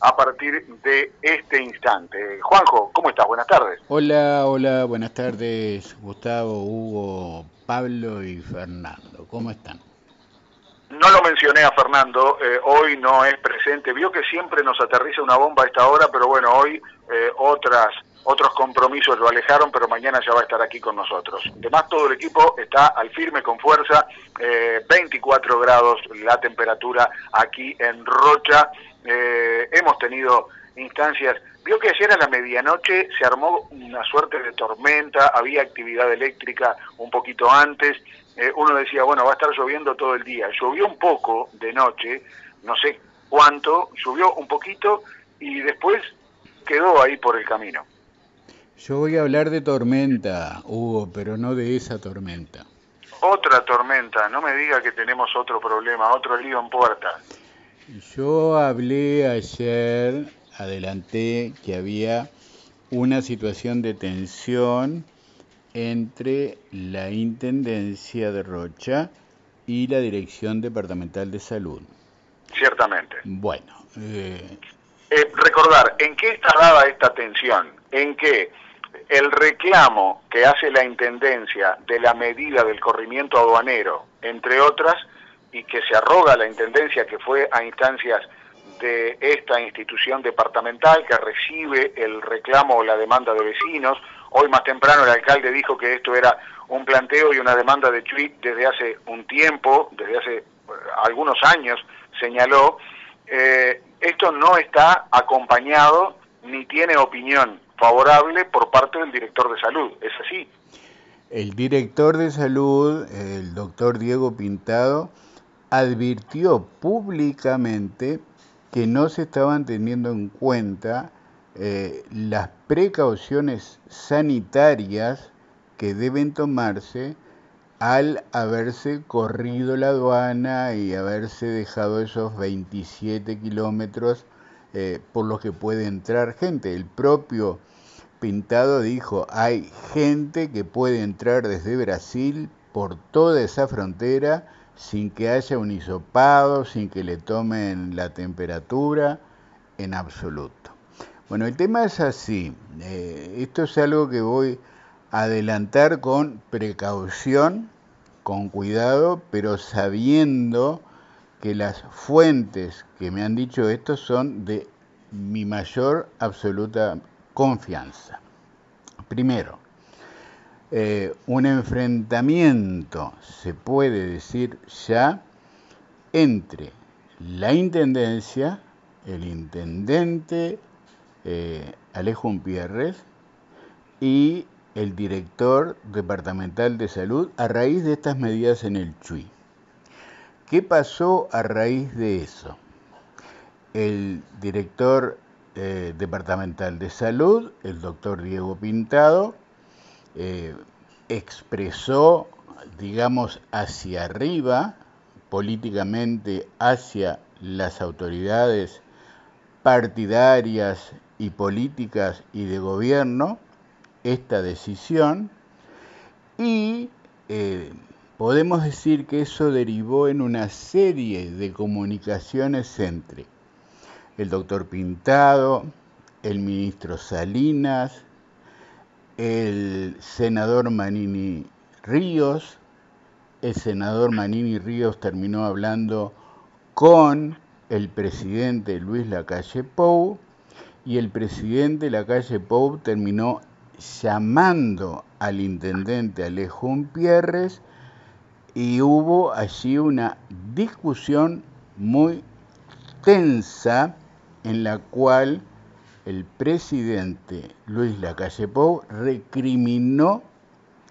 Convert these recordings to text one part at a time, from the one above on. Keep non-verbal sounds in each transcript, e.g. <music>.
a partir de este instante. Juanjo, ¿cómo estás? Buenas tardes. Hola, hola, buenas tardes, Gustavo, Hugo, Pablo y Fernando. ¿Cómo están? No lo mencioné a Fernando, eh, hoy no es presente. Vio que siempre nos aterriza una bomba a esta hora, pero bueno, hoy eh, otras otros compromisos lo alejaron, pero mañana ya va a estar aquí con nosotros. Además, todo el equipo está al firme con fuerza, 24 eh, grados la temperatura aquí en Rocha. Hemos tenido instancias, vio que ayer a la medianoche se armó una suerte de tormenta, había actividad eléctrica un poquito antes, eh, uno decía, bueno, va a estar lloviendo todo el día. Llovió un poco de noche, no sé cuánto, llovió un poquito y después quedó ahí por el camino. Yo voy a hablar de tormenta, Hugo, pero no de esa tormenta. Otra tormenta, no me diga que tenemos otro problema, otro lío en puerta. Yo hablé ayer, adelanté que había una situación de tensión entre la Intendencia de Rocha y la Dirección Departamental de Salud. Ciertamente. Bueno. Eh... Eh, recordar, ¿en qué está dada esta tensión? En que el reclamo que hace la Intendencia de la medida del corrimiento aduanero, entre otras, y que se arroga la Intendencia que fue a instancias de esta institución departamental que recibe el reclamo o la demanda de vecinos, Hoy más temprano el alcalde dijo que esto era un planteo y una demanda de tweet desde hace un tiempo, desde hace eh, algunos años, señaló, eh, esto no está acompañado ni tiene opinión favorable por parte del director de salud, ¿es así? El director de salud, el doctor Diego Pintado, advirtió públicamente que no se estaban teniendo en cuenta eh, las precauciones sanitarias que deben tomarse al haberse corrido la aduana y haberse dejado esos 27 kilómetros eh, por los que puede entrar gente. El propio Pintado dijo, hay gente que puede entrar desde Brasil por toda esa frontera sin que haya un hisopado, sin que le tomen la temperatura, en absoluto. Bueno, el tema es así. Eh, esto es algo que voy a adelantar con precaución, con cuidado, pero sabiendo que las fuentes que me han dicho esto son de mi mayor absoluta confianza. Primero, eh, un enfrentamiento, se puede decir ya, entre la Intendencia, el Intendente, eh, Alejo Umpierres y el director departamental de salud a raíz de estas medidas en el Chuy. ¿Qué pasó a raíz de eso? El director eh, departamental de salud, el doctor Diego Pintado, eh, expresó, digamos, hacia arriba, políticamente hacia las autoridades partidarias y políticas y de gobierno esta decisión. Y eh, podemos decir que eso derivó en una serie de comunicaciones entre el doctor Pintado, el ministro Salinas, el senador Manini Ríos, el senador Manini Ríos terminó hablando con el presidente Luis Lacalle Pou y el presidente de la calle Pou terminó llamando al intendente Alejo Pierres y hubo allí una discusión muy tensa en la cual el presidente Luis Lacalle Pou recriminó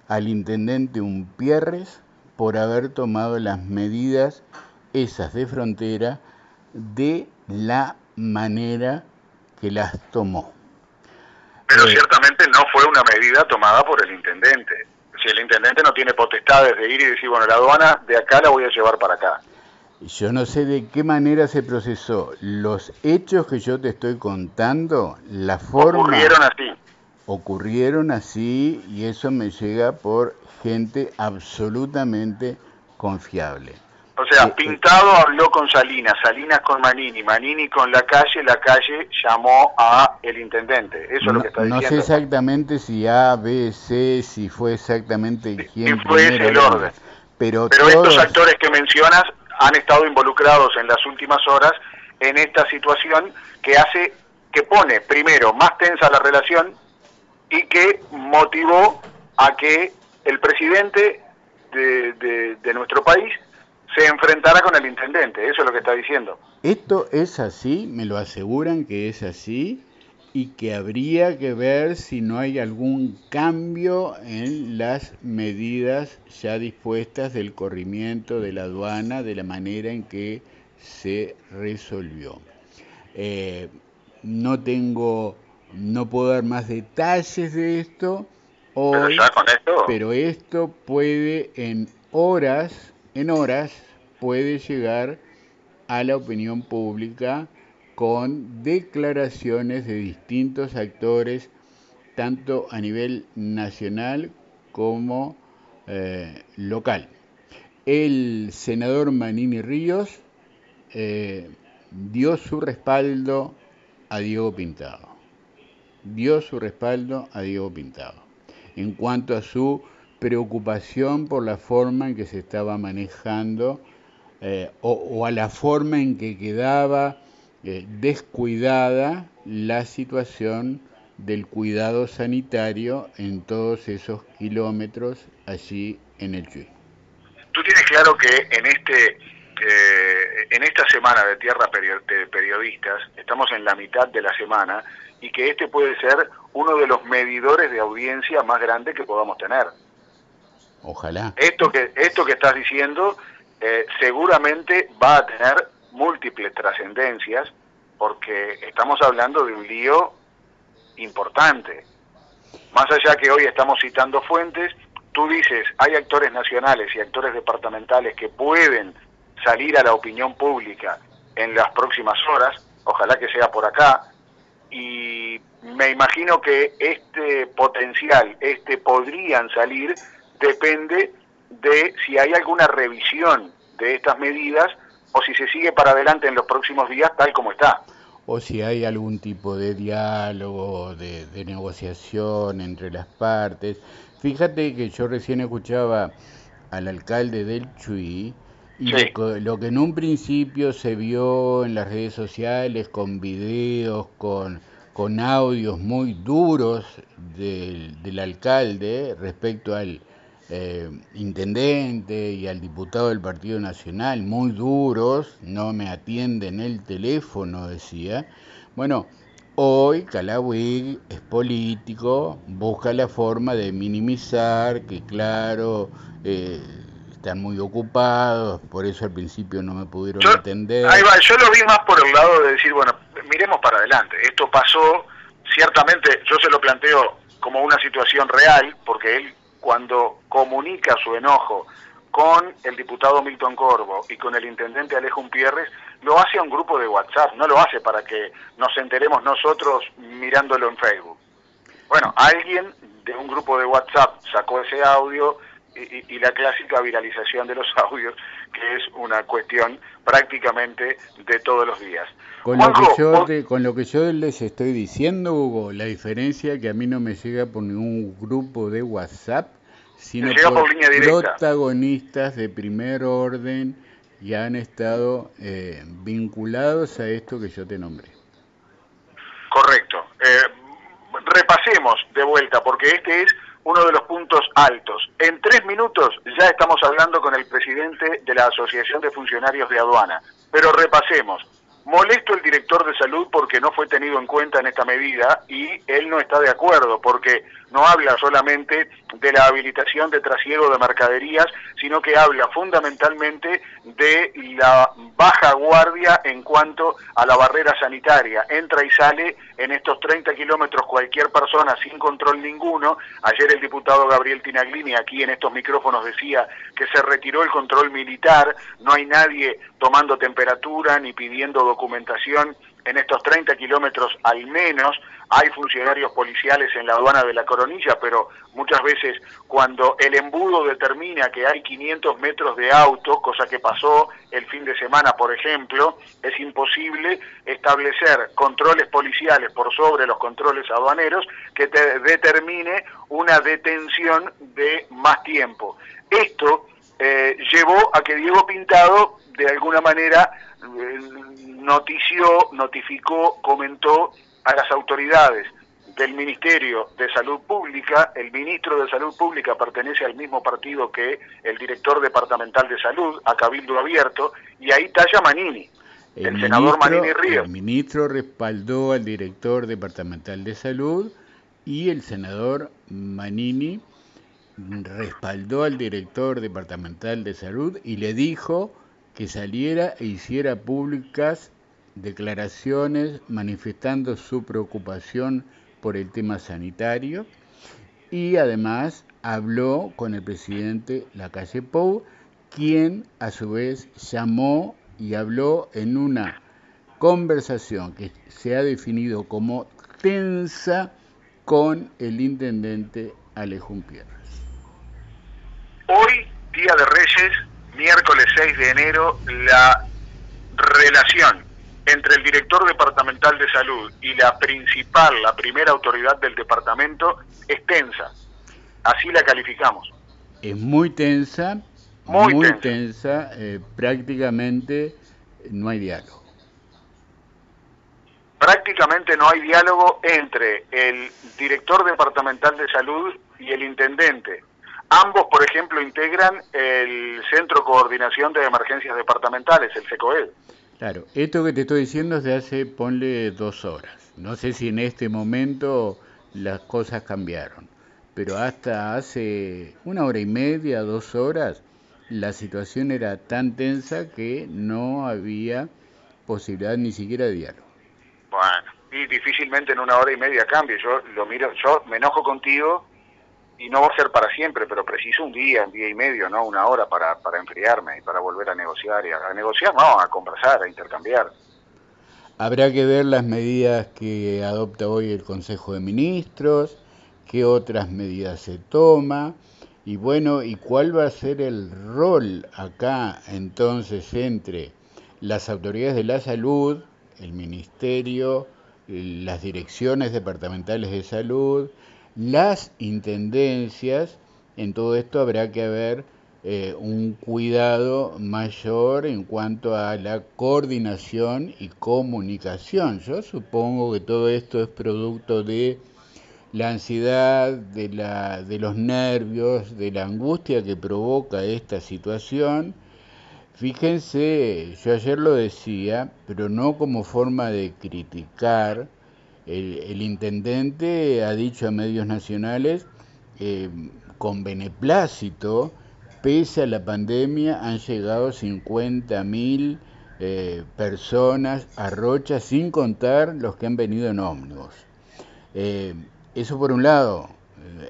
al intendente Umpierres por haber tomado las medidas esas de frontera de la manera que las tomó. Pero eh, ciertamente no fue una medida tomada por el intendente. Si el intendente no tiene potestades de ir y decir, bueno, la aduana de acá la voy a llevar para acá. Yo no sé de qué manera se procesó. Los hechos que yo te estoy contando, la forma... Ocurrieron así. Ocurrieron así y eso me llega por gente absolutamente confiable. O sea, eh, Pintado habló con Salinas, Salinas con Manini, Manini con la calle, la calle llamó a el intendente. Eso es lo que está diciendo. No sé exactamente si A, B, C, si fue exactamente quién fue el orden. Pero, Pero estos actores que mencionas han estado involucrados en las últimas horas en esta situación que hace, que pone primero más tensa la relación y que motivó a que el presidente de, de, nuestro país se enfrentara con el intendente, eso es lo que está diciendo. Esto es así, me lo aseguran que es así y que habría que ver si no hay algún cambio en las medidas ya dispuestas del corrimiento de la aduana de la manera en que se resolvió. Eh, no tengo, no puedo dar más detalles de esto hoy, pero esto puede en horas, en horas, puede llegar a la opinión pública con declaraciones de distintos actores, tanto a nivel nacional como eh, local. El senador Manini Ríos eh, dio su respaldo a Diego Pintado. Dio su respaldo a Diego Pintado. En cuanto a su preocupación por la forma en que se estaba manejando eh, o, a la forma en que quedaba eh, descuidada la situación del cuidado sanitario en todos esos kilómetros allí en el Chuy. Tú tienes claro que en este eh, en esta semana de Tierra de Periodistas estamos en la mitad de la semana y que este puede ser uno de los medidores de audiencia más grandes que podamos tener. Ojalá. Esto que esto que estás diciendo seguramente va a tener múltiples trascendencias porque estamos hablando de un lío importante. Más allá que hoy estamos citando fuentes, tú dices, hay actores nacionales y actores departamentales que pueden salir a la opinión pública en las próximas horas, ojalá que sea por acá, y me imagino que este potencial, este podrían salir, depende de si hay alguna revisión de estas medidas o si se sigue para adelante en los próximos días tal como está. O si hay algún tipo de diálogo, de, negociación entre las partes. Fíjate que yo recién escuchaba al alcalde del Chuy y lo, que en un principio se vio en las redes sociales con videos, con, con audios muy duros del, del alcalde respecto al, eh, intendente y al diputado del Partido Nacional, muy duros, no me atienden el teléfono, decía. Bueno, hoy Calawig es político, busca la forma de minimizar, que claro, eh, están muy ocupados, por eso al principio no me pudieron atender. Ahí va, yo lo vi más por el lado de decir, bueno, miremos para adelante, esto pasó, ciertamente yo se lo planteo como una situación real, porque él cuando comunica su enojo con el diputado Milton Corvo y con el intendente Alejo Umpierres, lo hace a un grupo de WhatsApp, no lo hace para que nos enteremos nosotros mirándolo en Facebook. Bueno, alguien de un grupo de WhatsApp sacó ese audio y, la clásica viralización de los <laughs> audios, que es una cuestión prácticamente de todos los días. Con, lo que yo con lo que yo les estoy diciendo, Hugo, la diferencia es que a mí no me llega por ningún grupo de WhatsApp, sino por, protagonistas de primer orden y han estado eh, vinculados a esto que yo te nombré. Correcto. Eh, repasemos de vuelta, porque este es uno de los puntos altos. En tres minutos ya estamos hablando con el presidente de la Asociación de Funcionarios de Aduana. Pero repasemos. Molesto el director de salud porque no fue tenido en cuenta en esta medida y él no está de acuerdo porque no habla solamente de la habilitación de trasiego de mercaderías, sino que habla fundamentalmente de la baja guardia en cuanto a la barrera sanitaria. Entra y sale en estos 30 kilómetros cualquier persona sin control ninguno. Ayer el diputado Gabriel Tinaglini aquí en estos micrófonos decía que se retiró el control militar, no hay nadie tomando temperatura ni pidiendo documentación en estos 30 kilómetros al menos hay funcionarios policiales en la aduana de la Coronilla, pero muchas veces cuando el embudo determina que hay 500 metros de auto, cosa que pasó el fin de semana, por ejemplo, es imposible establecer controles policiales por sobre los controles aduaneros que te determine una detención de más tiempo. Esto eh, llevó a que Diego Pintado, de alguna manera, notició, notificó, comentó a las autoridades del Ministerio de Salud Pública, el ministro de Salud Pública pertenece al mismo partido que el director departamental de salud, a Cabildo Abierto, y ahí talla Manini, el, senador Manini Ríos. El ministro respaldó al director departamental de salud y el senador Manini respaldó al director departamental de salud y le dijo que saliera e hiciera públicas declaraciones manifestando su preocupación por el tema sanitario y además habló con el presidente Lacalle Pou, quien a su vez llamó y habló en una conversación que se ha definido como tensa con el intendente Alejón Pierres. Hoy, Día de Reyes, miércoles 6 de enero, la relación entre el director departamental de salud y la principal, la primera autoridad del departamento, es tensa. Así la calificamos. Es muy tensa, muy, tensa, eh, prácticamente no hay diálogo. Prácticamente no hay diálogo entre el director departamental de salud y el intendente. Ambos, por ejemplo, integran el Centro de Coordinación de Emergencias Departamentales, el CECOED. Claro, esto que te estoy diciendo es de hace, ponle dos horas. No sé si en este momento las cosas cambiaron, pero hasta hace una hora y media, dos horas, la situación era tan tensa que no había posibilidad ni siquiera de diálogo. Bueno, y difícilmente en una hora y media cambie. Yo lo miro, yo me enojo contigo y no va a ser para siempre, pero preciso un día, un día y medio, no una hora para, para enfriarme y para volver a negociar. Y a, negociar, no, a conversar, a intercambiar. Habrá que ver las medidas que adopta hoy el Consejo de Ministros, qué otras medidas se toma y bueno, y cuál va a ser el rol acá entonces entre las autoridades de la salud, el Ministerio, las direcciones departamentales de salud, las intendencias, en todo esto habrá que haber eh, un cuidado mayor en cuanto a la coordinación y comunicación. Yo supongo que todo esto es producto de la ansiedad, de, de los nervios, de la angustia que provoca esta situación. Fíjense, yo ayer lo decía, pero no como forma de criticar, el, intendente ha dicho a medios nacionales, eh, con beneplácito, pese a la pandemia, han llegado 50.000 eh, personas a Rocha, sin contar los que han venido en ómnibus. Eh, eso por un lado,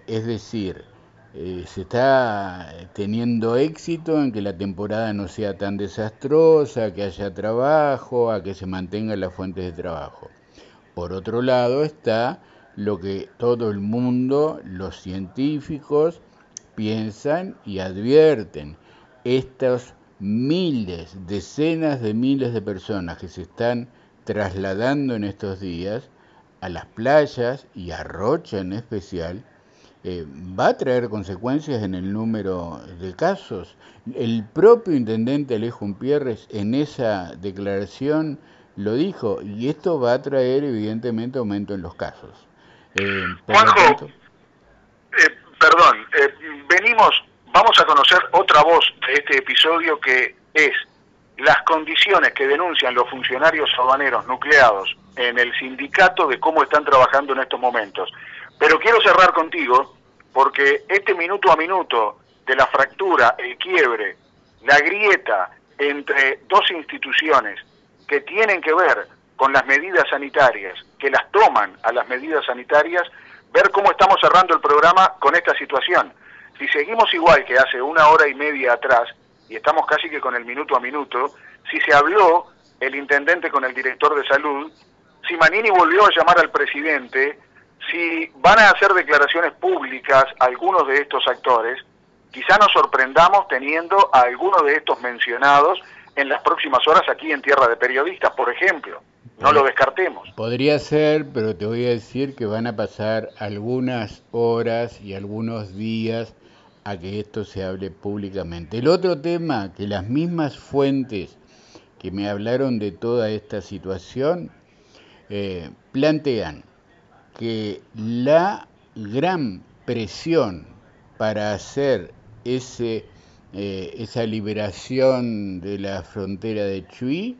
es decir, se está teniendo éxito en que la temporada no sea tan desastrosa, que haya trabajo, a que se mantengan las fuentes de trabajo. Por otro lado está lo que todo el mundo, los científicos, piensan y advierten. Estos miles, decenas de miles de personas que se están trasladando en estos días a las playas y a Rocha en especial, eh, va a traer consecuencias en el número de casos. El propio intendente Alejo Pierres en esa declaración lo dijo, y esto va a traer evidentemente aumento en los casos. Eh, Juanjo, eh, perdón, eh, venimos, vamos a conocer otra voz de este episodio que es las condiciones que denuncian los funcionarios aduaneros nucleados en el sindicato de cómo están trabajando en estos momentos. Pero quiero cerrar contigo porque este minuto a minuto de la fractura, el quiebre, la grieta entre dos instituciones que tienen que ver con las medidas sanitarias, que las toman a las medidas sanitarias, ver cómo estamos cerrando el programa con esta situación. Si seguimos igual que hace una hora y media atrás, y estamos casi que con el minuto a minuto, si se habló el intendente con el director de salud, si Manini volvió a llamar al presidente, si van a hacer declaraciones públicas algunos de estos actores, quizá nos sorprendamos teniendo a algunos de estos mencionados en las próximas horas aquí en Tierra de Periodistas, por ejemplo. No lo descartemos. Podría ser, pero te voy a decir que van a pasar algunas horas y algunos días a que esto se hable públicamente. El otro tema, que las mismas fuentes que me hablaron de toda esta situación eh, plantean que la gran presión para hacer ese, eh, esa liberación de la frontera de Chuy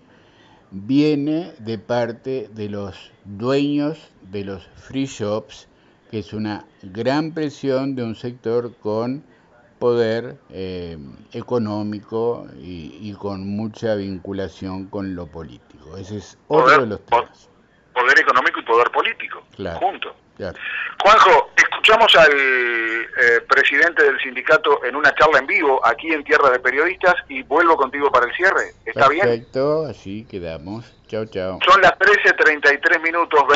viene de parte de los dueños de los free shops, que es una gran presión de un sector con poder eh, económico y, con mucha vinculación con lo político. Ese es otro de los temas. Poder económico y poder político, claro, juntos. Juanjo, escuchamos al eh, presidente del sindicato en una charla en vivo aquí en Tierra de Periodistas y vuelvo contigo para el cierre. ¿Está bien? Perfecto, así quedamos. Chao, chao. Son las 13.33 minutos.